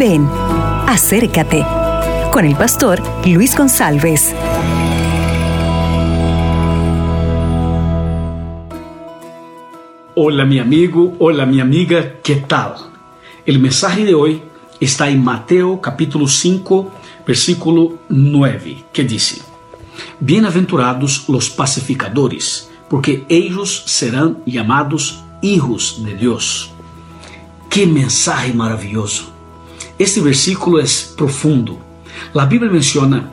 Ven, acércate con el pastor Luis González. Hola mi amigo, hola mi amiga, ¿qué tal? El mensaje de hoy está en Mateo capítulo 5, versículo 9, que dice, Bienaventurados los pacificadores, porque ellos serán llamados hijos de Dios. ¡Qué mensaje maravilloso! Este versículo es profundo. La Biblia menciona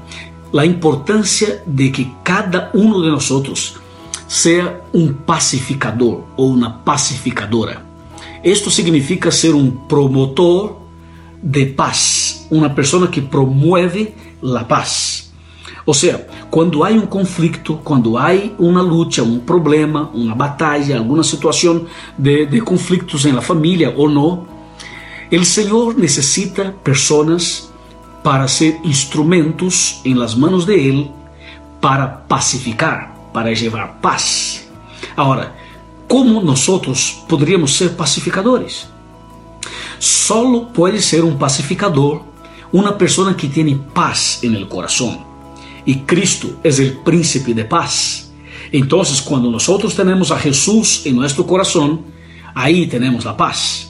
la importancia de que cada uno de nosotros sea un pacificador o una pacificadora. Esto significa ser un promotor de paz, una persona que promueve la paz. O sea, quando há um conflito, quando há uma luta, um problema, uma batalha, alguma situação de, de conflitos la família ou não, o Senhor necessita pessoas para ser instrumentos em las manos de Ele para pacificar, para levar paz. Agora, como nós poderíamos ser pacificadores? Solo pode ser um pacificador uma pessoa que tem paz en el coração y Cristo es el príncipe de paz. Entonces, cuando nosotros tenemos a Jesús en nuestro corazón, ahí tenemos la paz.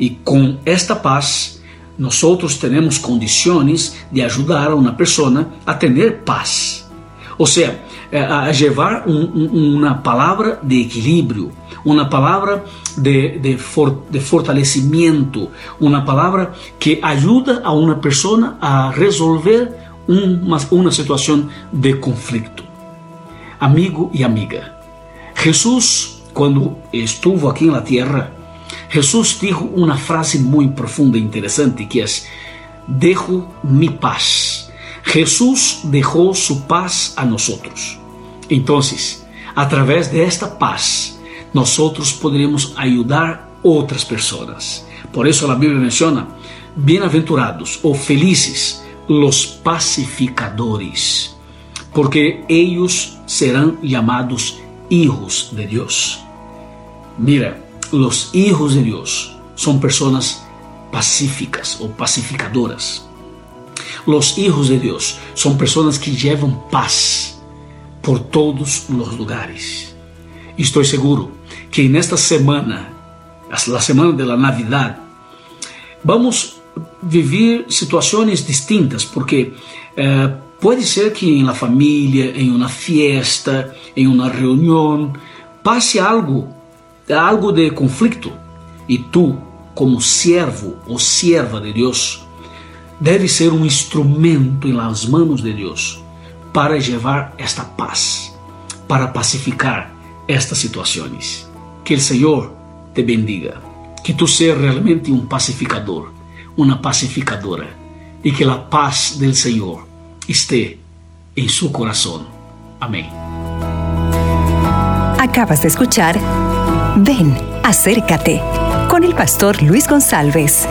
Y con esta paz, nosotros tenemos condiciones de ayudar a una persona a tener paz. O sea, eh, a llevar un, una palabra de equilibrio, una palabra de, de, for, de, fortalecimiento, una palabra que ayuda a una persona a resolver uma, uma situação de conflito. Amigo e amiga, Jesus, quando estuvo aqui na terra, Jesus disse uma frase muito profunda e interessante que é: Dejo mi paz. Jesus deixou sua paz a nós. Então, através desta paz, nós poderemos ajudar outras pessoas. Por isso a Bíblia menciona: bem-aventurados ou felizes los pacificadores, porque ellos serán llamados hijos de Dios. Mira, los hijos de Dios son personas pacíficas o pacificadoras. Los hijos de Dios son personas que llevan paz por todos los lugares. Estoy seguro que en esta semana, la semana de la Navidad, vamos vivir situações distintas, porque eh, pode ser que em la família, em uma fiesta, em uma reunião, passe algo, algo de conflito, e tu, como servo ou serva de Deus, deve ser um instrumento em las manos de Deus para levar esta paz, para pacificar estas situações. Que o Senhor te bendiga, que tu seas realmente um pacificador una pacificadora y que la paz del Señor esté en su corazón. Amén. Acabas de escuchar Ven, acércate con el pastor Luis González.